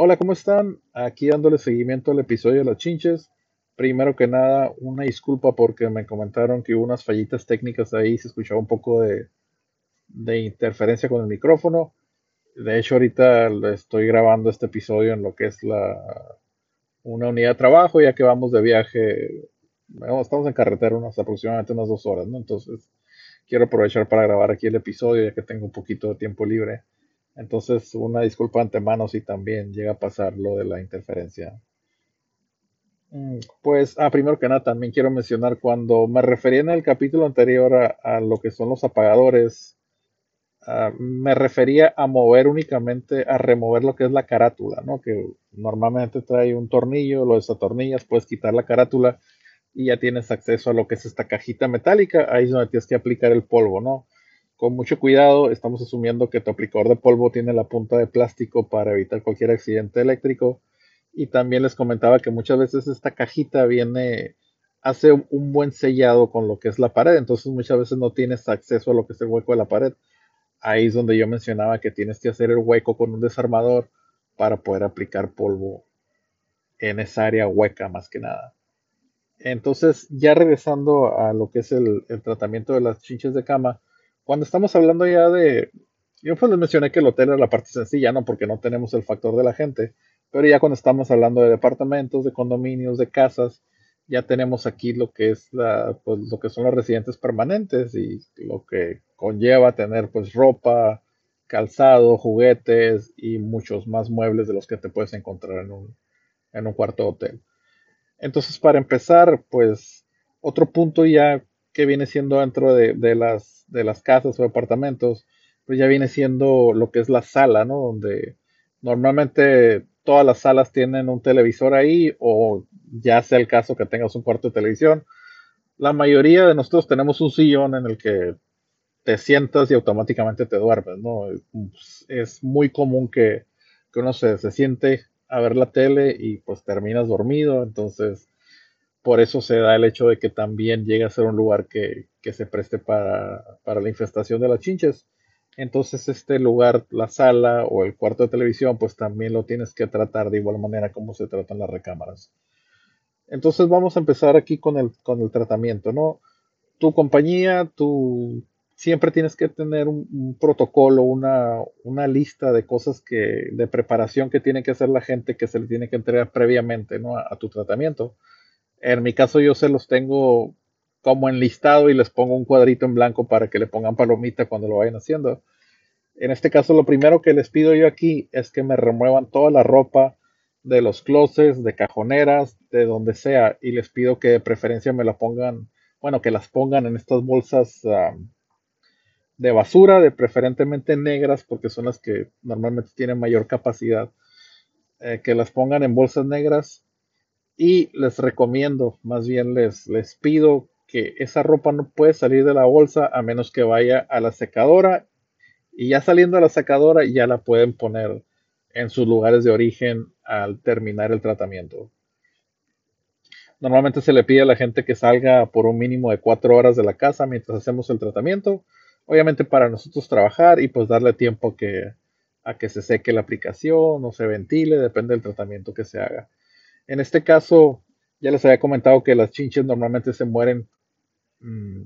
Hola, ¿cómo están? Aquí dándole seguimiento al episodio de las chinches. Primero que nada, una disculpa porque me comentaron que hubo unas fallitas técnicas ahí, se escuchaba un poco de, interferencia con el micrófono. De hecho, ahorita estoy grabando este episodio en lo que es la una unidad de trabajo, ya que vamos de viaje, estamos en carretera unas aproximadamente unas dos horas, ¿no? Entonces, quiero aprovechar para grabar aquí el episodio, ya que tengo un poquito de tiempo libre. Entonces, una disculpa antemano si también llega a pasar lo de la interferencia. Mm, Pues, ah, primero que nada, también quiero mencionar cuando me refería en el capítulo anterior a, lo que son los apagadores, ah, me refería a mover únicamente, a remover lo que es la carátula, ¿no? Que normalmente trae un tornillo, lo desatornillas, puedes quitar la carátula y ya tienes acceso a lo que es esta cajita metálica, ahí es donde tienes que aplicar el polvo, ¿no? Con mucho cuidado, estamos asumiendo que tu aplicador de polvo tiene la punta de plástico para evitar cualquier accidente eléctrico. Y también les comentaba que muchas veces esta cajita viene, hace un buen sellado con lo que es la pared, entonces muchas veces no tienes acceso a lo que es el hueco de la pared. Ahí es donde yo mencionaba que tienes que hacer el hueco con un desarmador para poder aplicar polvo en esa área hueca más que nada. Entonces, ya regresando a lo que es el, el tratamiento de las chinches de cama, cuando estamos hablando ya de, yo pues les mencioné que el hotel era la parte sencilla, ¿no? Porque no tenemos el factor de la gente, pero ya cuando estamos hablando de departamentos, de condominios, de casas, ya tenemos aquí lo que es la, pues lo que son los residentes permanentes y lo que conlleva tener pues ropa, calzado, juguetes y muchos más muebles de los que te puedes encontrar en un, en un cuarto de hotel. Entonces, para empezar, pues otro punto ya que viene siendo dentro de, las, de las casas o departamentos, pues ya viene siendo lo que es la sala, ¿no? Donde normalmente todas las salas tienen un televisor ahí o ya sea el caso que tengas un cuarto de televisión. La mayoría de nosotros tenemos un sillón en el que te sientas y automáticamente te duermes, ¿no? Es muy común que, que uno se, se siente a ver la tele y pues terminas dormido, entonces por eso se da el hecho de que también llegue a ser un lugar que, que se preste para, para, la infestación de las chinches. Entonces este lugar, la sala o el cuarto de televisión, pues también lo tienes que tratar de igual manera como se tratan las recámaras. Entonces vamos a empezar aquí con el, con el tratamiento, ¿no? Tu compañía, tu, siempre tienes que tener un, protocolo, una, una, lista de cosas que, de preparación que tiene que hacer la gente que se le tiene que entregar previamente ¿no? a, tu tratamiento. En mi caso yo se los tengo como enlistado y les pongo un cuadrito en blanco para que le pongan palomita cuando lo vayan haciendo. En este caso lo primero que les pido yo aquí es que me remuevan toda la ropa de los closets, de cajoneras, de donde sea y les pido que de preferencia me la pongan, bueno, que las pongan en estas bolsas de basura, de preferentemente negras, porque son las que normalmente tienen mayor capacidad, eh, que las pongan en bolsas negras y les recomiendo, más bien les, les pido que esa ropa no puede salir de la bolsa a menos que vaya a la secadora y ya saliendo a la secadora ya la pueden poner en sus lugares de origen al terminar el tratamiento. Normalmente se le pide a la gente que salga por un mínimo de cuatro horas de la casa mientras hacemos el tratamiento obviamente para nosotros trabajar y pues darle tiempo que, a que se seque la aplicación o se ventile, depende del tratamiento que se haga. En este caso, ya les había comentado que las chinches normalmente se mueren mmm,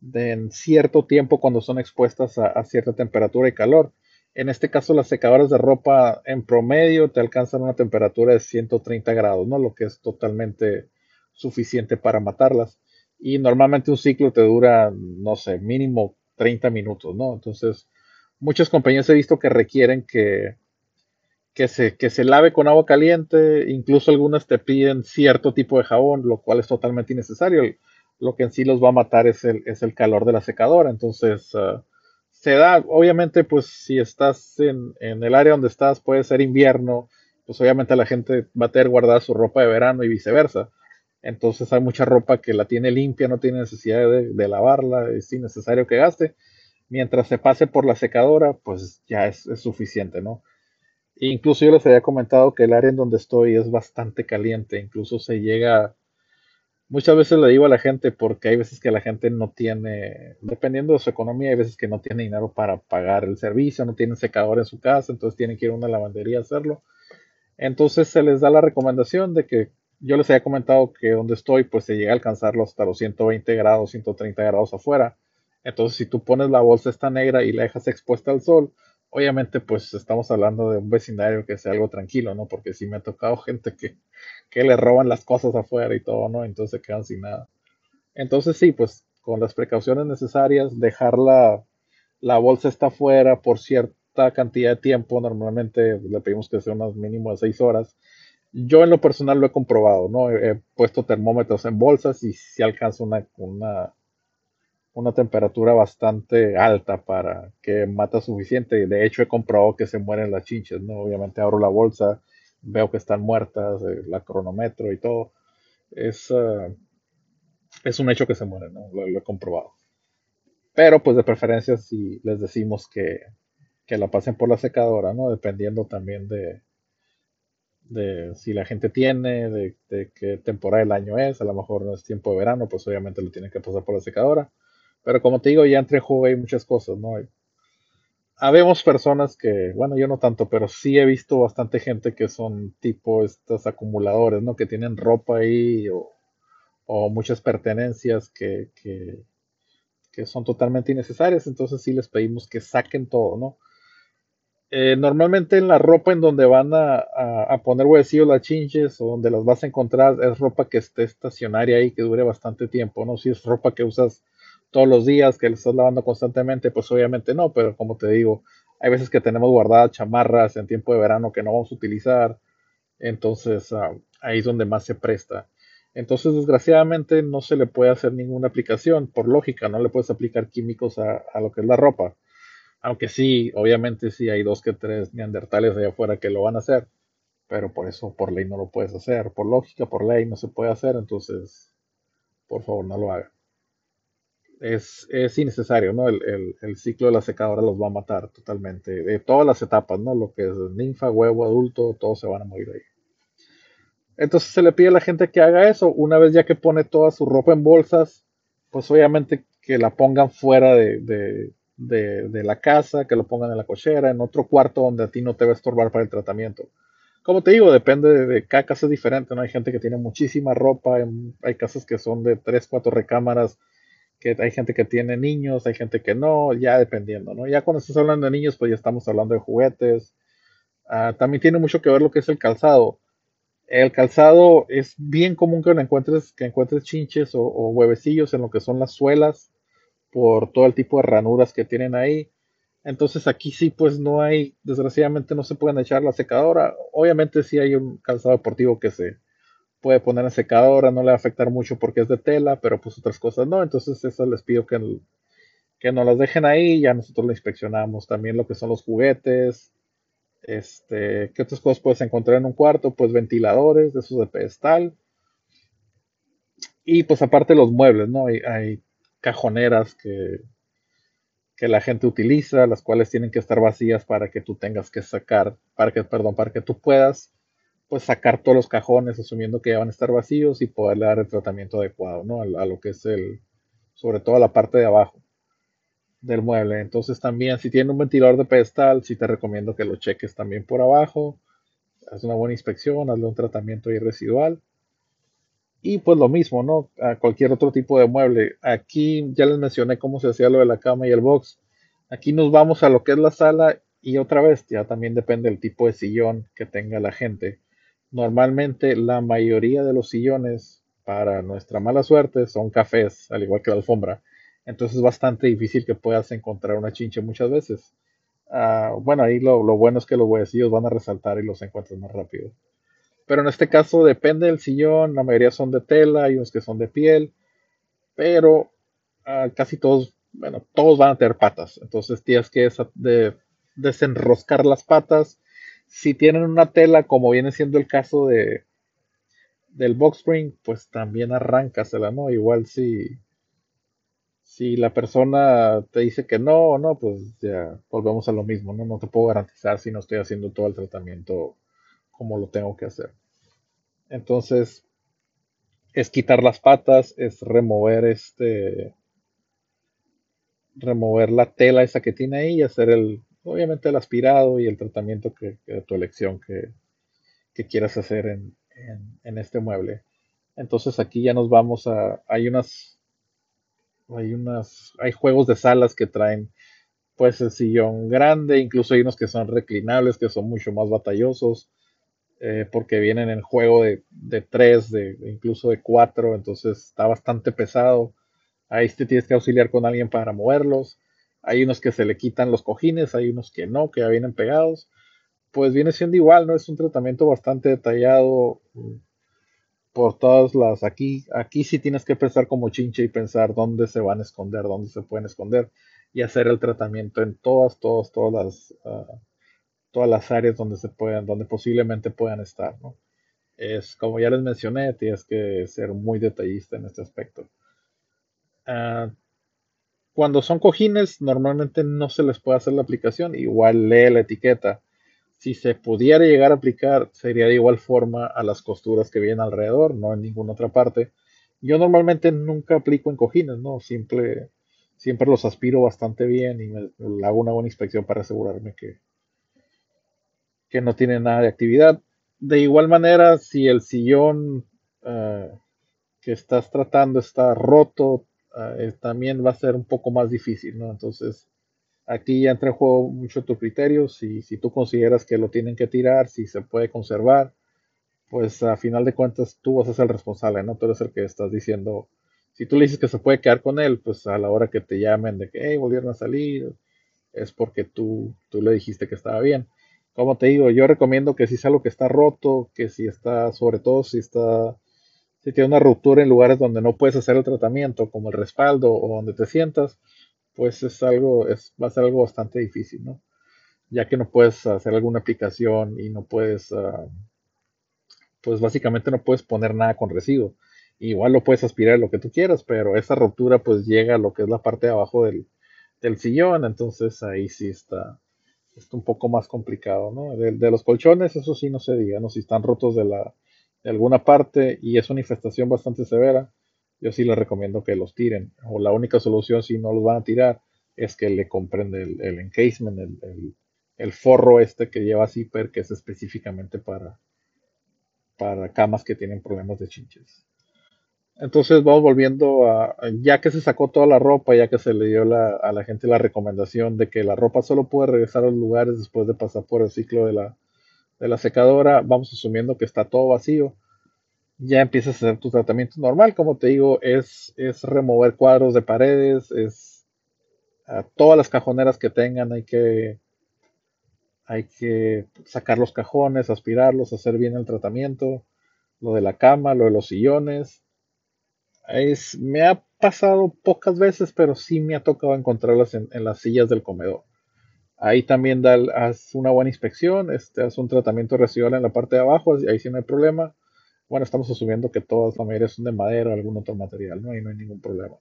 de en cierto tiempo cuando son expuestas a, a, cierta temperatura y calor. En este caso, las secadoras de ropa en promedio te alcanzan una temperatura de 130 grados, ¿no? Lo que es totalmente suficiente para matarlas y normalmente un ciclo te dura, no sé, mínimo 30 minutos, ¿no? Entonces, muchas compañías he visto que requieren que, que, se, que se lave con agua caliente, incluso algunas te piden cierto tipo de jabón, lo cual es totalmente innecesario. Lo que en sí los va a matar es el, es el calor de la secadora. Entonces, uh, se da, obviamente, pues si estás en, en, el área donde estás, puede ser invierno, pues obviamente la gente va a tener guardada su ropa de verano y viceversa. Entonces hay mucha ropa que la tiene limpia, no tiene necesidad de, de lavarla, es innecesario que gaste. Mientras se pase por la secadora, pues ya es, es, suficiente, ¿no? Incluso yo les había comentado que el área en donde estoy es bastante caliente, incluso se llega, muchas veces le digo a la gente, porque hay veces que la gente no tiene, dependiendo de su economía, hay veces que no tiene dinero para pagar el servicio, no tienen secador en su casa, entonces tienen que ir a una lavandería a hacerlo. Entonces se les da la recomendación de que yo les había comentado que donde estoy pues se llega a alcanzarlo hasta los 120 grados, 130 grados afuera. Entonces si tú pones la bolsa esta negra y la dejas expuesta al sol, obviamente pues estamos hablando de un vecindario que sea algo tranquilo, ¿no? Porque si me ha tocado gente que, que le roban las cosas afuera y todo, ¿no? Entonces se quedan sin nada. Entonces sí, pues con las precauciones necesarias, dejar la, la bolsa está afuera por cierta cantidad de tiempo, normalmente le pedimos que sea unos mínimo de 6 horas. Yo en lo personal lo he comprobado, ¿no? He, puesto termómetros en bolsas y si alcanza una, una, una temperatura bastante alta para que mata suficiente. De hecho, he comprobado que se mueren las chinches, ¿no? Obviamente abro la bolsa, veo que están muertas, eh, la cronometro y todo. Es, eh, es un hecho que se mueren, ¿no? Lo, he comprobado. Pero pues de preferencia si les decimos que, que la pasen por la secadora, ¿no? Dependiendo también de, de si la gente tiene, de, de, qué temporada del año es, a lo mejor no es tiempo de verano, pues obviamente lo tienen que pasar por la secadora. Pero como te digo, ya entre juego hay muchas cosas, ¿no? habemos personas que, bueno, yo no tanto, pero sí he visto bastante gente que son tipo estos acumuladores, ¿no? Que tienen ropa ahí o, o muchas pertenencias que, que, que, son totalmente innecesarias, entonces sí les pedimos que saquen todo, ¿no? Eh, normalmente en la ropa en donde van a, a, poner huesillos las chinches o donde las vas a encontrar es ropa que esté estacionaria ahí, que dure bastante tiempo, ¿no? Si es ropa que usas todos los días, que le estás lavando constantemente, pues obviamente no, pero como te digo, hay veces que tenemos guardadas chamarras en tiempo de verano que no vamos a utilizar, entonces ah, ahí es donde más se presta. Entonces, desgraciadamente, no se le puede hacer ninguna aplicación, por lógica, no le puedes aplicar químicos a, lo que es la ropa. Aunque sí, obviamente sí hay dos que tres neandertales allá afuera que lo van a hacer, pero por eso, por ley no lo puedes hacer. Por lógica, por ley no se puede hacer, entonces, por favor, no lo hagan es, es innecesario, ¿no? El, el, ciclo de la secadora los va a matar totalmente. De todas las etapas, ¿no? Lo que es ninfa, huevo, adulto, todos se van a morir ahí. Entonces se le pide a la gente que haga eso. Una vez ya que pone toda su ropa en bolsas, pues obviamente que la pongan fuera de, de, de, la casa, que lo pongan en la cochera, en otro cuarto donde a ti no te va a estorbar para el tratamiento. Como te digo, depende de, cada casa es diferente, ¿no? Hay gente que tiene muchísima ropa, hay casas que son de 3, 4 recámaras que hay gente que tiene niños, hay gente que no, ya dependiendo, ¿no? Ya cuando estás hablando de niños, pues ya estamos hablando de juguetes. Ah, también tiene mucho que ver lo que es el calzado. El calzado es bien común que encuentres, que encuentres chinches o, huevecillos en lo que son las suelas por todo el tipo de ranuras que tienen ahí. Entonces aquí sí, pues no hay, desgraciadamente no se pueden echar la secadora. Obviamente sí hay un calzado deportivo que se, puede poner en secadora, no le va a afectar mucho porque es de tela, pero pues otras cosas no. Entonces eso les pido que, que nos las dejen ahí, ya nosotros lo inspeccionamos. También lo que son los juguetes, este, ¿qué otras cosas puedes encontrar en un cuarto? Pues ventiladores de esos de pedestal. Y pues aparte los muebles, ¿no? Hay, hay cajoneras que, que la gente utiliza, las cuales tienen que estar vacías para que tú tengas que sacar, para que, perdón, para que tú puedas pues sacar todos los cajones asumiendo que ya van a estar vacíos y poderle dar el tratamiento adecuado, ¿no? A, lo que es el, sobre todo a la parte de abajo del mueble. Entonces también si tiene un ventilador de pedestal, sí te recomiendo que lo cheques también por abajo. Haz una buena inspección, hazle un tratamiento ahí residual. Y pues lo mismo, ¿no? A cualquier otro tipo de mueble. Aquí ya les mencioné cómo se hacía lo de la cama y el box. Aquí nos vamos a lo que es la sala y otra vez ya también depende del tipo de sillón que tenga la gente. Normalmente la mayoría de los sillones, para nuestra mala suerte, son cafés, al igual que la alfombra. Entonces es bastante difícil que puedas encontrar una chinche muchas veces. Ah, bueno, ahí lo, bueno es que los huesillos van a resaltar y los encuentras más rápido. Pero en este caso depende del sillón, la mayoría son de tela, hay unos que son de piel, pero ah, casi todos, bueno, todos van a tener patas. Entonces tienes que desenroscar las patas si tienen una tela, como viene siendo el caso de del box spring, pues también arráncasela, ¿no? Igual si si la persona te dice que no, no, pues ya volvemos a lo mismo, ¿no? No te puedo garantizar si no estoy haciendo todo el tratamiento como lo tengo que hacer. Entonces, es quitar las patas, es remover este remover la tela esa que tiene ahí y hacer el obviamente el aspirado y el tratamiento que, de tu elección que, que quieras hacer en, en, este mueble. Entonces aquí ya nos vamos a, hay unas, hay unas, hay juegos de salas que traen pues el sillón grande, incluso hay unos que son reclinables, que son mucho más batallosos, eh, porque vienen en juego de, de tres, de, incluso de cuatro, entonces está bastante pesado. Ahí te tienes que auxiliar con alguien para moverlos. Hay unos que se le quitan los cojines, hay unos que no, que ya vienen pegados. Pues viene siendo igual, ¿no? Es un tratamiento bastante detallado mm, por todas las. Aquí, aquí sí tienes que pensar como chinche y pensar dónde se van a esconder, dónde se pueden esconder y hacer el tratamiento en todas, todas, todas las, ah, todas las áreas donde se puedan, donde posiblemente puedan estar, ¿no? Es como ya les mencioné, tienes que ser muy detallista en este aspecto. Ah, cuando son cojines, normalmente no se les puede hacer la aplicación, igual lee la etiqueta. Si se pudiera llegar a aplicar, sería de igual forma a las costuras que vienen alrededor, no en ninguna otra parte. Yo normalmente nunca aplico en cojines, ¿no? Simple, siempre los aspiro bastante bien y me, hago una buena inspección para asegurarme que, que no tiene nada de actividad. De igual manera, si el sillón eh, que estás tratando está roto, eh, también va a ser un poco más difícil, ¿no? Entonces, aquí ya entra en juego mucho tu criterio, si, si tú consideras que lo tienen que tirar, si se puede conservar, pues a final de cuentas tú vas a ser el responsable, ¿no? Tú eres el que estás diciendo, si tú le dices que se puede quedar con él, pues a la hora que te llamen de que, volvieron a salir, es porque tú, tú le dijiste que estaba bien. Como te digo, yo recomiendo que si es algo que está roto, que si está, sobre todo si está si tiene una ruptura en lugares donde no puedes hacer el tratamiento, como el respaldo o donde te sientas, pues es algo, es, va a ser algo bastante difícil, ¿no? Ya que no puedes hacer alguna aplicación y no puedes, ah, pues básicamente no puedes poner nada con residuo. Igual lo puedes aspirar lo que tú quieras, pero esa ruptura pues llega a lo que es la parte de abajo del, sillón, entonces ahí sí está, está un poco más complicado, ¿no? De, los colchones, eso sí no se diga, ¿no? Si están rotos de la, de alguna parte y es una infestación bastante severa, yo sí les recomiendo que los tiren. O la única solución si no los van a tirar es que le compren el, el encasement, el, forro este que lleva zipper, que es específicamente para, para camas que tienen problemas de chinches. Entonces vamos volviendo a, ya que se sacó toda la ropa, ya que se le dio a la gente la recomendación de que la ropa solo puede regresar a los lugares después de pasar por el ciclo de la, de la secadora, vamos asumiendo que está todo vacío, ya empiezas a hacer tu tratamiento normal. Como te digo, es, es remover cuadros de paredes, es a todas las cajoneras que tengan, hay que, hay que sacar los cajones, aspirarlos, hacer bien el tratamiento, lo de la cama, lo de los sillones. Es, me ha pasado pocas veces, pero sí me ha tocado encontrarlas en las sillas del comedor. Ahí también da, haz una buena inspección, este, haz un tratamiento residual en la parte de abajo, ahí sí no hay problema. Bueno, estamos asumiendo que todas las mayoría son de madera o algún otro material, ¿no? Ahí no hay ningún problema.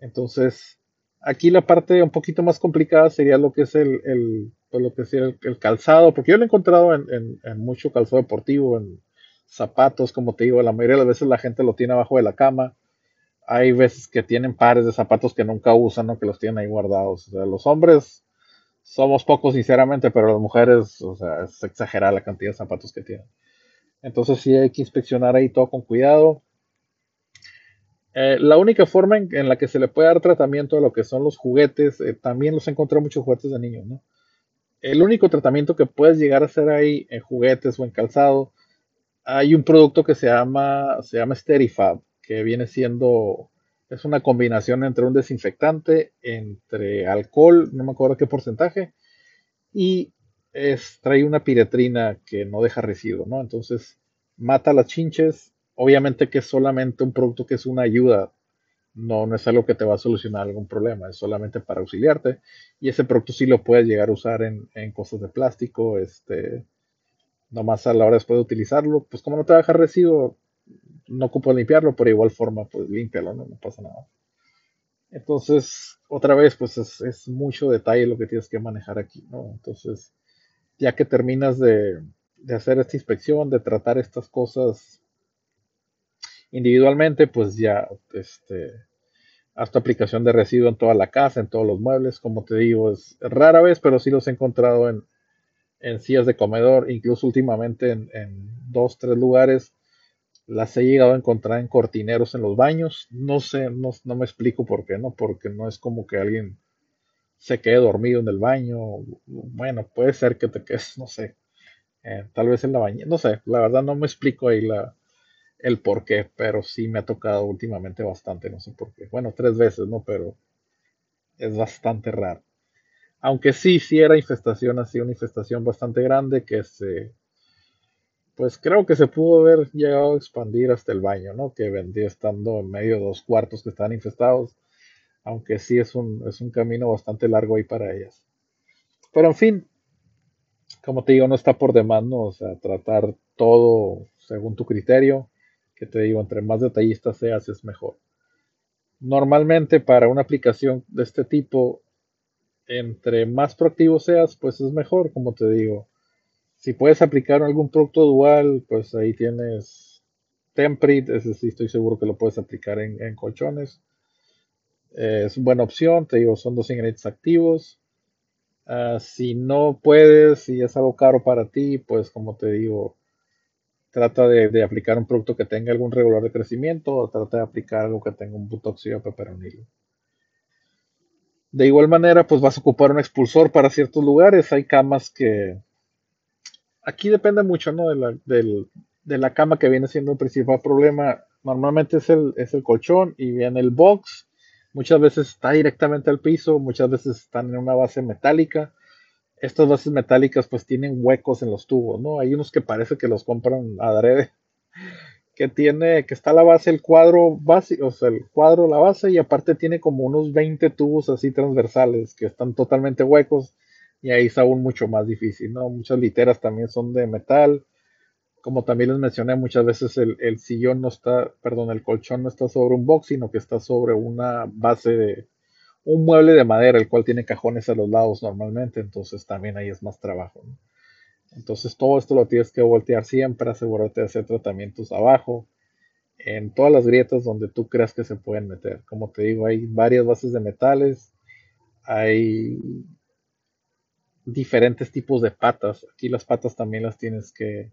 Entonces, aquí la parte un poquito más complicada sería lo que es el, pues lo que es el, calzado, porque yo lo he encontrado en, en, mucho calzado deportivo, en zapatos, como te digo, la mayoría de las veces la gente lo tiene abajo de la cama. Hay veces que tienen pares de zapatos que nunca usan, ¿no? Que los tienen ahí guardados. O sea, los hombres somos pocos, sinceramente, pero las mujeres, o sea, es exagerada la cantidad de zapatos que tienen. Entonces sí hay que inspeccionar ahí todo con cuidado. Eh, la única forma en, la que se le puede dar tratamiento a lo que son los juguetes, eh, también los encontré muchos juguetes de niños, ¿no? El único tratamiento que puedes llegar a hacer ahí en juguetes o en calzado, hay un producto que se llama, se llama Sterifab, que viene siendo es una combinación entre un desinfectante, entre alcohol, no me acuerdo qué porcentaje, y trae una piretrina que no deja residuo, ¿no? Entonces mata las chinches. Obviamente que es solamente un producto que es una ayuda, no, no es algo que te va a solucionar algún problema, es solamente para auxiliarte. Y ese producto sí lo puedes llegar a usar en, cosas de plástico, este, nomás a la hora después de utilizarlo, pues como no te va a residuo, no ocupo limpiarlo, pero de igual forma, pues límpialo, ¿no? no pasa nada. Entonces, otra vez, pues es, mucho detalle lo que tienes que manejar aquí, ¿no? Entonces, ya que terminas de, hacer esta inspección, de tratar estas cosas individualmente, pues ya, este, haz tu aplicación de residuo en toda la casa, en todos los muebles, como te digo, es rara vez, pero sí los he encontrado en, en sillas de comedor, incluso últimamente en, en dos, tres lugares las he llegado a encontrar en cortineros en los baños. No sé, no, no, me explico por qué, ¿no? Porque no es como que alguien se quede dormido en el baño. Bueno, puede ser que te quedes, no sé, eh, tal vez en la bañera. No sé, la verdad no me explico ahí la, el por qué, pero sí me ha tocado últimamente bastante, no sé por qué. Bueno, tres veces, ¿no? Pero es bastante raro. Aunque sí, sí era infestación, así una infestación bastante grande que se pues creo que se pudo haber llegado a expandir hasta el baño, ¿no? Que vendría estando en medio de dos cuartos que están infestados, aunque sí es un, es un camino bastante largo ahí para ellas. Pero en fin, como te digo, no está por demás, ¿no? O sea, tratar todo según tu criterio, que te digo, entre más detallista seas es mejor. Normalmente para una aplicación de este tipo, entre más proactivo seas, pues es mejor, como te digo si puedes aplicar algún producto dual, pues ahí tienes Temprit, ese sí estoy seguro que lo puedes aplicar en, colchones. Eh, es una buena opción, te digo, son dos ingredientes activos. Ah, si no puedes, si es algo caro para ti, pues como te digo, trata de, aplicar un producto que tenga algún regular de crecimiento o trata de aplicar algo que tenga un butoxio peperonil. De igual manera, pues vas a ocupar un expulsor para ciertos lugares. Hay camas que, aquí depende mucho, ¿no? De la, de la cama que viene siendo el principal problema. Normalmente es el, es el colchón y viene el box. Muchas veces está directamente al piso, muchas veces están en una base metálica. Estas bases metálicas pues tienen huecos en los tubos, ¿no? Hay unos que parece que los compran adrede. Que tiene, que está la base, el cuadro o sea, el cuadro, la base, y aparte tiene como unos 20 tubos así transversales que están totalmente huecos y ahí es aún mucho más difícil, ¿no? Muchas literas también son de metal. Como también les mencioné, muchas veces el, sillón no está, perdón, el colchón no está sobre un box, sino que está sobre una base de un mueble de madera, el cual tiene cajones a los lados normalmente, entonces también ahí es más trabajo. ¿no? Entonces todo esto lo tienes que voltear siempre, asegúrate de hacer tratamientos abajo, en todas las grietas donde tú creas que se pueden meter. Como te digo, hay varias bases de metales, hay diferentes tipos de patas. Aquí las patas también las tienes que,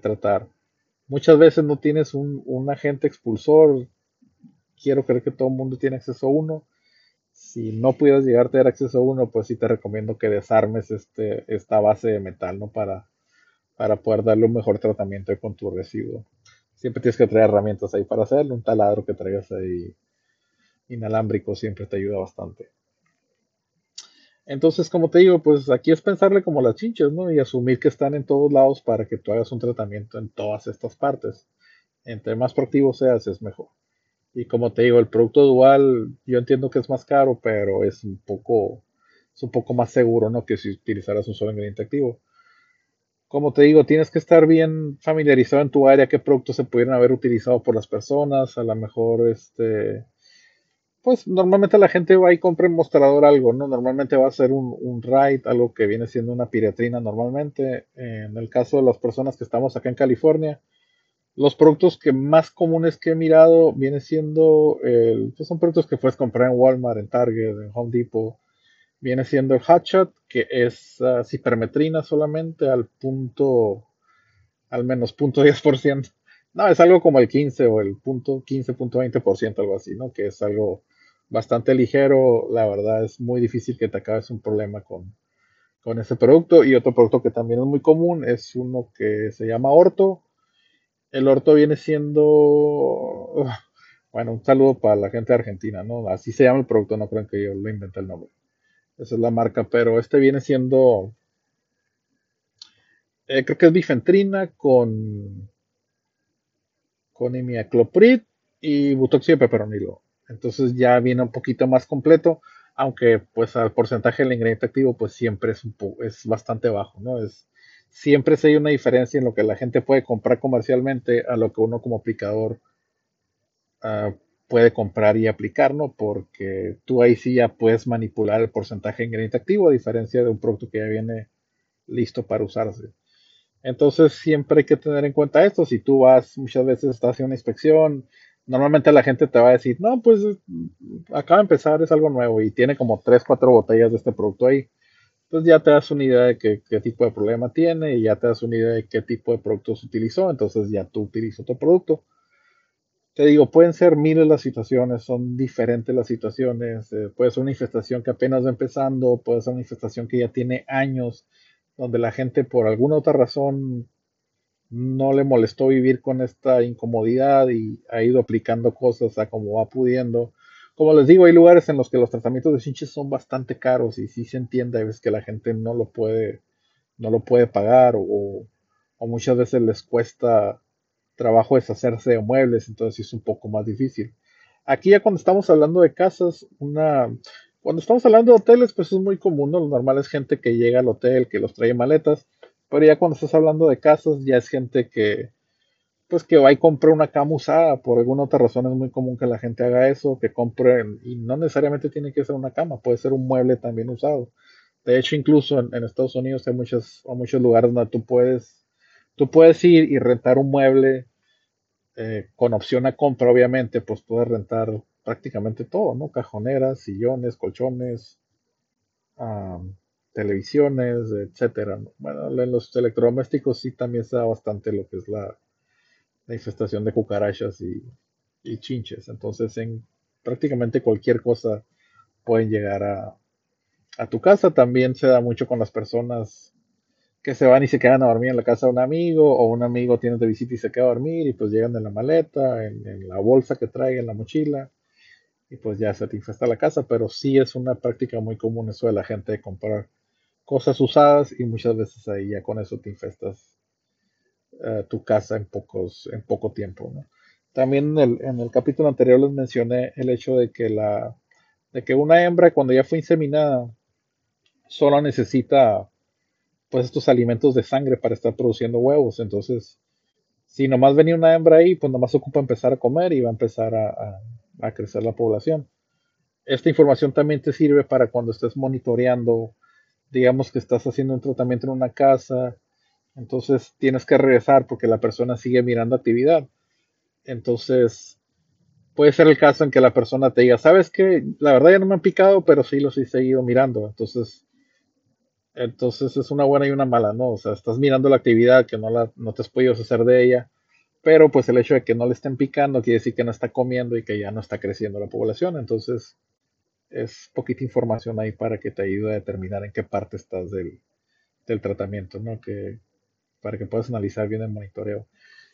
tratar. Muchas veces no tienes un, agente expulsor. Quiero creer que todo el mundo tiene acceso a uno. Si no pudieras llegar a tener acceso a uno, pues sí te recomiendo que desarmes este, esta base de metal, ¿no? Para, para poder darle un mejor tratamiento con tu residuo. Siempre tienes que traer herramientas ahí para hacerlo. Un taladro que traigas ahí inalámbrico siempre te ayuda bastante. Entonces, como te digo, pues aquí es pensarle como las chinches, ¿no? Y asumir que están en todos lados para que tú hagas un tratamiento en todas estas partes. Entre más proactivo seas, es mejor. Y como te digo, el producto dual, yo entiendo que es más caro, pero es un poco, es un poco más seguro, ¿no? Que si utilizaras un solo ingrediente activo. Como te digo, tienes que estar bien familiarizado en tu área, qué productos se pudieran haber utilizado por las personas, a lo mejor este pues normalmente la gente va y compra en mostrador algo, ¿no? Normalmente va a ser un, un ride, algo que viene siendo una piratrina normalmente. En el caso de las personas que estamos acá en California, los productos que más comunes que he mirado viene siendo, el, pues son productos que puedes comprar en Walmart, en Target, en Home Depot. Viene siendo el Hotshot, que es uh, cipermetrina solamente al punto, al menos punto 10%. No, es algo como el 15 o el punto 15.20%, algo así, ¿no? Que es algo bastante ligero, la verdad es muy difícil que te acabes un problema con, con ese producto. Y otro producto que también es muy común es uno que se llama orto. El orto viene siendo, bueno, un saludo para la gente de Argentina, ¿no? Así se llama el producto, no creo que yo lo inventé el nombre. Esa es la marca, pero este viene siendo, eh, creo que es bifentrina con, con imiacloprid y butoxio de peperonilo. Entonces ya viene un poquito más completo, aunque pues al porcentaje del ingrediente activo pues siempre es, un es bastante bajo, ¿no? Es, siempre hay una diferencia en lo que la gente puede comprar comercialmente a lo que uno como aplicador uh, puede comprar y aplicar, ¿no? Porque tú ahí sí ya puedes manipular el porcentaje de ingrediente activo a diferencia de un producto que ya viene listo para usarse. Entonces siempre hay que tener en cuenta esto. Si tú vas, muchas veces estás haciendo una inspección, normalmente la gente te va a decir, no, pues acaba de empezar, es algo nuevo y tiene como 3, 4 botellas de este producto ahí. pues ya te das una idea de qué, qué tipo de problema tiene y ya te das una idea de qué tipo de productos utilizó, entonces ya tú utilizas otro producto. Te digo, pueden ser miles las situaciones, son diferentes las situaciones, eh, puede ser una infestación que apenas va empezando, puede ser una infestación que ya tiene años, donde la gente por alguna otra razón no le molestó vivir con esta incomodidad y ha ido aplicando cosas a como va pudiendo. Como les digo, hay lugares en los que los tratamientos de chinches son bastante caros y sí se entiende a veces que la gente no lo puede, no lo puede pagar o, muchas veces les cuesta trabajo deshacerse de muebles, entonces es un poco más difícil. Aquí ya cuando estamos hablando de casas, una, cuando estamos hablando de hoteles, pues es muy común, ¿no? Lo normal es gente que llega al hotel, que los trae maletas, pero ya cuando estás hablando de casas, ya es gente que, pues que va y compra una cama usada. Por alguna otra razón es muy común que la gente haga eso, que compre, y no necesariamente tiene que ser una cama, puede ser un mueble también usado. De hecho, incluso en, Estados Unidos hay muchos, muchos lugares donde tú puedes, tú puedes ir y rentar un mueble eh, con opción a compra, obviamente, pues puedes rentar prácticamente todo, ¿no? Cajoneras, sillones, colchones, televisiones, etcétera. Bueno, en los electrodomésticos sí también se da bastante lo que es la, infestación de cucarachas y, chinches. Entonces, en prácticamente cualquier cosa pueden llegar a, tu casa. También se da mucho con las personas que se van y se quedan a dormir en la casa de un amigo, o un amigo tiene de visita y se queda a dormir, y pues llegan en la maleta, en, en la bolsa que trae, en la mochila, y pues ya se te infesta la casa, pero sí es una práctica muy común eso de la gente de comprar cosas usadas y muchas veces ahí ya con eso te infestas eh, tu casa en, pocos, en poco tiempo. También en el, capítulo anterior les mencioné el hecho de que, la, de que una hembra cuando ya fue inseminada solo necesita pues estos alimentos de sangre para estar produciendo huevos. Entonces, si nomás venía una hembra ahí, pues nomás ocupa empezar a comer y va a empezar a, a crecer la población. Esta información también te sirve para cuando estés monitoreando digamos que estás haciendo un tratamiento en una casa, entonces tienes que regresar porque la persona sigue mirando actividad. Entonces, puede ser el caso en que la persona te diga, sabes que la verdad ya no me han picado, pero sí los he seguido mirando. Entonces, entonces es una buena y una mala, ¿no? O sea, estás mirando la actividad que no, la, no te has podido hacer de ella, pero pues el hecho de que no le estén picando quiere decir que no está comiendo y que ya no está creciendo la población. Entonces, es poquita información ahí para que te ayude a determinar en qué parte estás del, tratamiento, ¿no? Que, para que puedas analizar bien el monitoreo.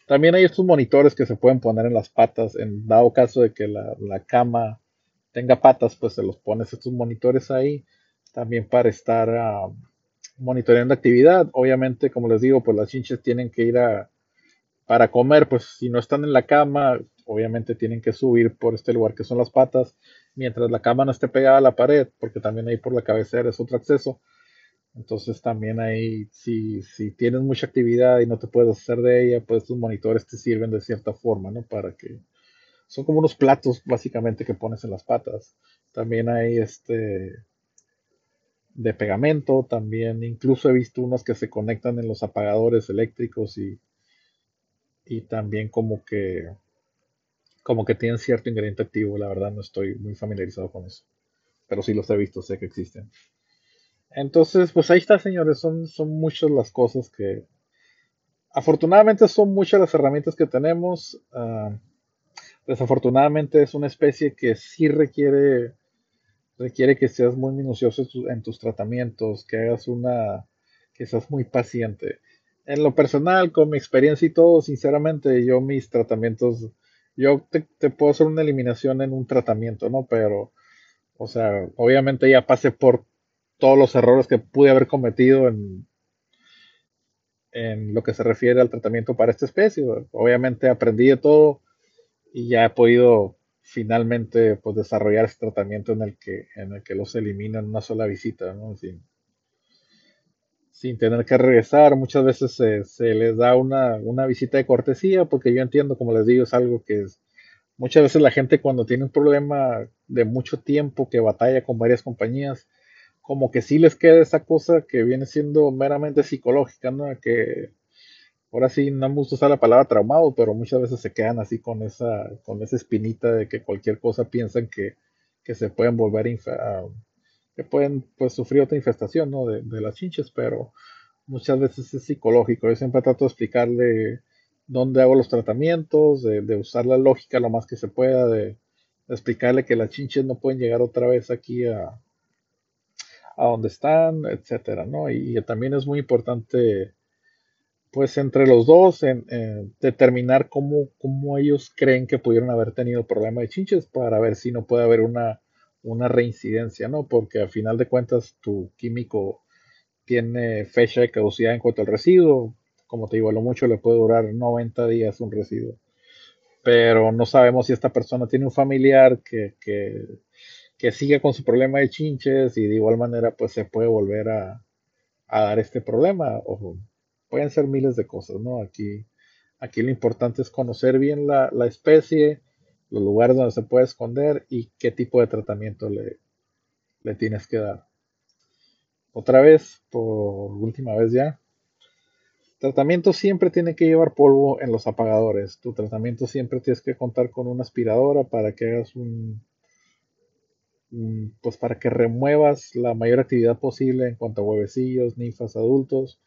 También hay estos monitores que se pueden poner en las patas, en dado caso de que la, cama tenga patas, pues se los pones estos monitores ahí, también para estar uh, monitoreando actividad. Obviamente, como les digo, pues las chinches tienen que ir a, para comer, pues si no están en la cama, obviamente tienen que subir por este lugar que son las patas mientras la cama no esté pegada a la pared, porque también ahí por la cabecera es otro acceso. Entonces también ahí, si, si tienes mucha actividad y no te puedes hacer de ella, pues tus monitores te sirven de cierta forma, ¿no? Para que... Son como unos platos básicamente que pones en las patas. También hay este de pegamento, también incluso he visto unos que se conectan en los apagadores eléctricos y, y también como que como que tienen cierto ingrediente activo, la verdad no estoy muy familiarizado con eso. Pero sí los he visto, sé que existen. Entonces, pues ahí está, señores, son, son muchas las cosas que... Afortunadamente son muchas las herramientas que tenemos. Ah, desafortunadamente es una especie que sí requiere, requiere que seas muy minucioso en tus tratamientos, que hagas una, que seas muy paciente. En lo personal, con mi experiencia y todo, sinceramente, yo mis tratamientos yo te, puedo hacer una eliminación en un tratamiento, ¿no? Pero, o sea, obviamente ya pasé por todos los errores que pude haber cometido en, en lo que se refiere al tratamiento para esta especie. Obviamente aprendí de todo y ya he podido finalmente pues, desarrollar este tratamiento en el que, en el que los elimina en una sola visita, ¿no? sin tener que regresar. Muchas veces se, les da una, visita de cortesía, porque yo entiendo, como les digo, es algo que es, muchas veces la gente cuando tiene un problema de mucho tiempo, que batalla con varias compañías, como que sí les queda esa cosa que viene siendo meramente psicológica, ¿no? Que ahora sí no me gusta usar la palabra traumado, pero muchas veces se quedan así con esa, con esa espinita de que cualquier cosa piensan que, que se pueden volver a pueden pues sufrir otra infestación ¿no? de, las chinches, pero muchas veces es psicológico. Yo siempre trato de explicarle dónde hago los tratamientos, de, usar la lógica lo más que se pueda, de, explicarle que las chinches no pueden llegar otra vez aquí a, a donde están, etcétera, ¿no? Y, también es muy importante, pues, entre los dos, en, determinar cómo, cómo, ellos creen que pudieron haber tenido problema de chinches para ver si no puede haber una, una reincidencia, ¿no? Porque al final de cuentas tu químico tiene fecha de caducidad en cuanto al residuo. Como te digo, a mucho le puede durar 90 días un residuo. Pero no sabemos si esta persona tiene un familiar que, que, que sigue con su problema de chinches y de igual manera pues se puede volver a, dar este problema. O pueden ser miles de cosas, ¿no? Aquí, aquí lo importante es conocer bien la, la especie, los lugares donde se puede esconder y qué tipo de tratamiento le, le tienes que dar. Otra vez, por última vez ya, tratamiento siempre tiene que llevar polvo en los apagadores. Tu tratamiento siempre tienes que contar con una aspiradora para que hagas un, pues para que remuevas la mayor actividad posible en cuanto a huevecillos, ninfas adultos.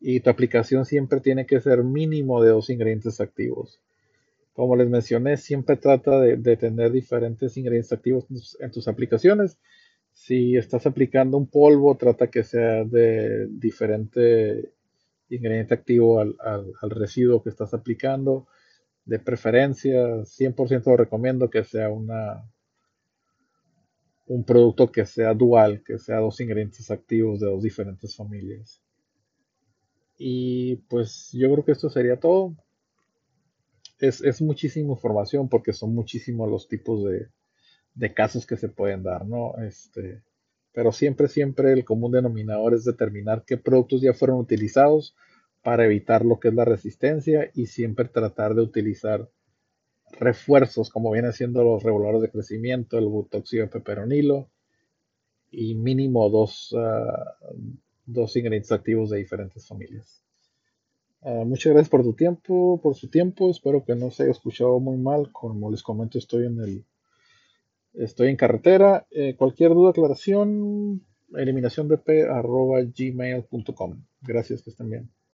Y tu aplicación siempre tiene que ser mínimo de dos ingredientes activos. Como les mencioné, siempre trata de, tener diferentes ingredientes activos en tus, aplicaciones. Si estás aplicando un polvo, trata que sea de diferente ingrediente activo al, residuo que estás aplicando. De preferencia, 100% lo recomiendo que sea una, un producto que sea dual, que sea dos ingredientes activos de dos diferentes familias. Y pues yo creo que esto sería todo es, muchísima información porque son muchísimos los tipos de, casos que se pueden dar, ¿no? Este, pero siempre, siempre el común denominador es determinar qué productos ya fueron utilizados para evitar lo que es la resistencia y siempre tratar de utilizar refuerzos como vienen siendo los reguladores de crecimiento, el butoxio de peperonilo y mínimo dos, ah, dos ingredientes activos de diferentes familias. Ah, muchas gracias por tu tiempo, por su tiempo. Espero que no se haya escuchado muy mal. Como les comento, estoy en el, estoy en carretera. Eh, cualquier duda, aclaración, eliminación gmail.com. Gracias, que estén bien.